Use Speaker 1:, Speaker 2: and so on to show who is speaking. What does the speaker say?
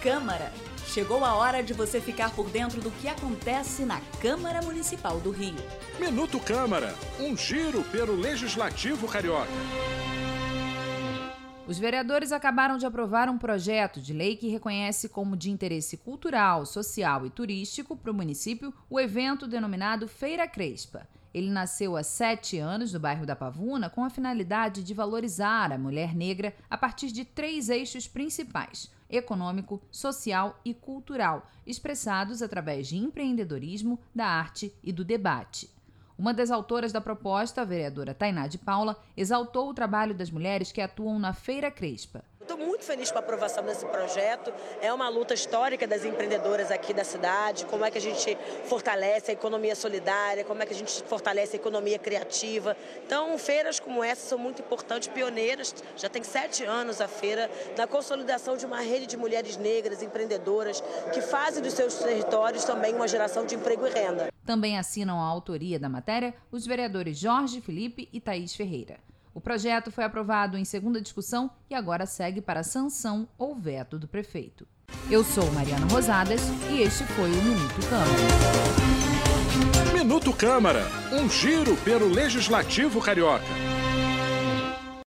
Speaker 1: Câmara. Chegou a hora de você ficar por dentro do que acontece na Câmara Municipal do Rio.
Speaker 2: Minuto Câmara, um giro pelo Legislativo Carioca.
Speaker 3: Os vereadores acabaram de aprovar um projeto de lei que reconhece como de interesse cultural, social e turístico para o município o evento denominado Feira Crespa. Ele nasceu há sete anos no bairro da Pavuna com a finalidade de valorizar a mulher negra a partir de três eixos principais: econômico, social e cultural, expressados através de empreendedorismo, da arte e do debate. Uma das autoras da proposta, a vereadora Tainá de Paula, exaltou o trabalho das mulheres que atuam na Feira Crespa.
Speaker 4: Muito feliz com a aprovação desse projeto. É uma luta histórica das empreendedoras aqui da cidade. Como é que a gente fortalece a economia solidária, como é que a gente fortalece a economia criativa. Então, feiras como essa são muito importantes, pioneiras. Já tem sete anos a feira, na consolidação de uma rede de mulheres negras, empreendedoras, que fazem dos seus territórios também uma geração de emprego e renda.
Speaker 3: Também assinam a autoria da matéria os vereadores Jorge Felipe e Thaís Ferreira. O projeto foi aprovado em segunda discussão e agora segue para sanção ou veto do prefeito. Eu sou Mariana Rosadas e este foi o Minuto Câmara.
Speaker 2: Minuto Câmara, um giro pelo Legislativo Carioca.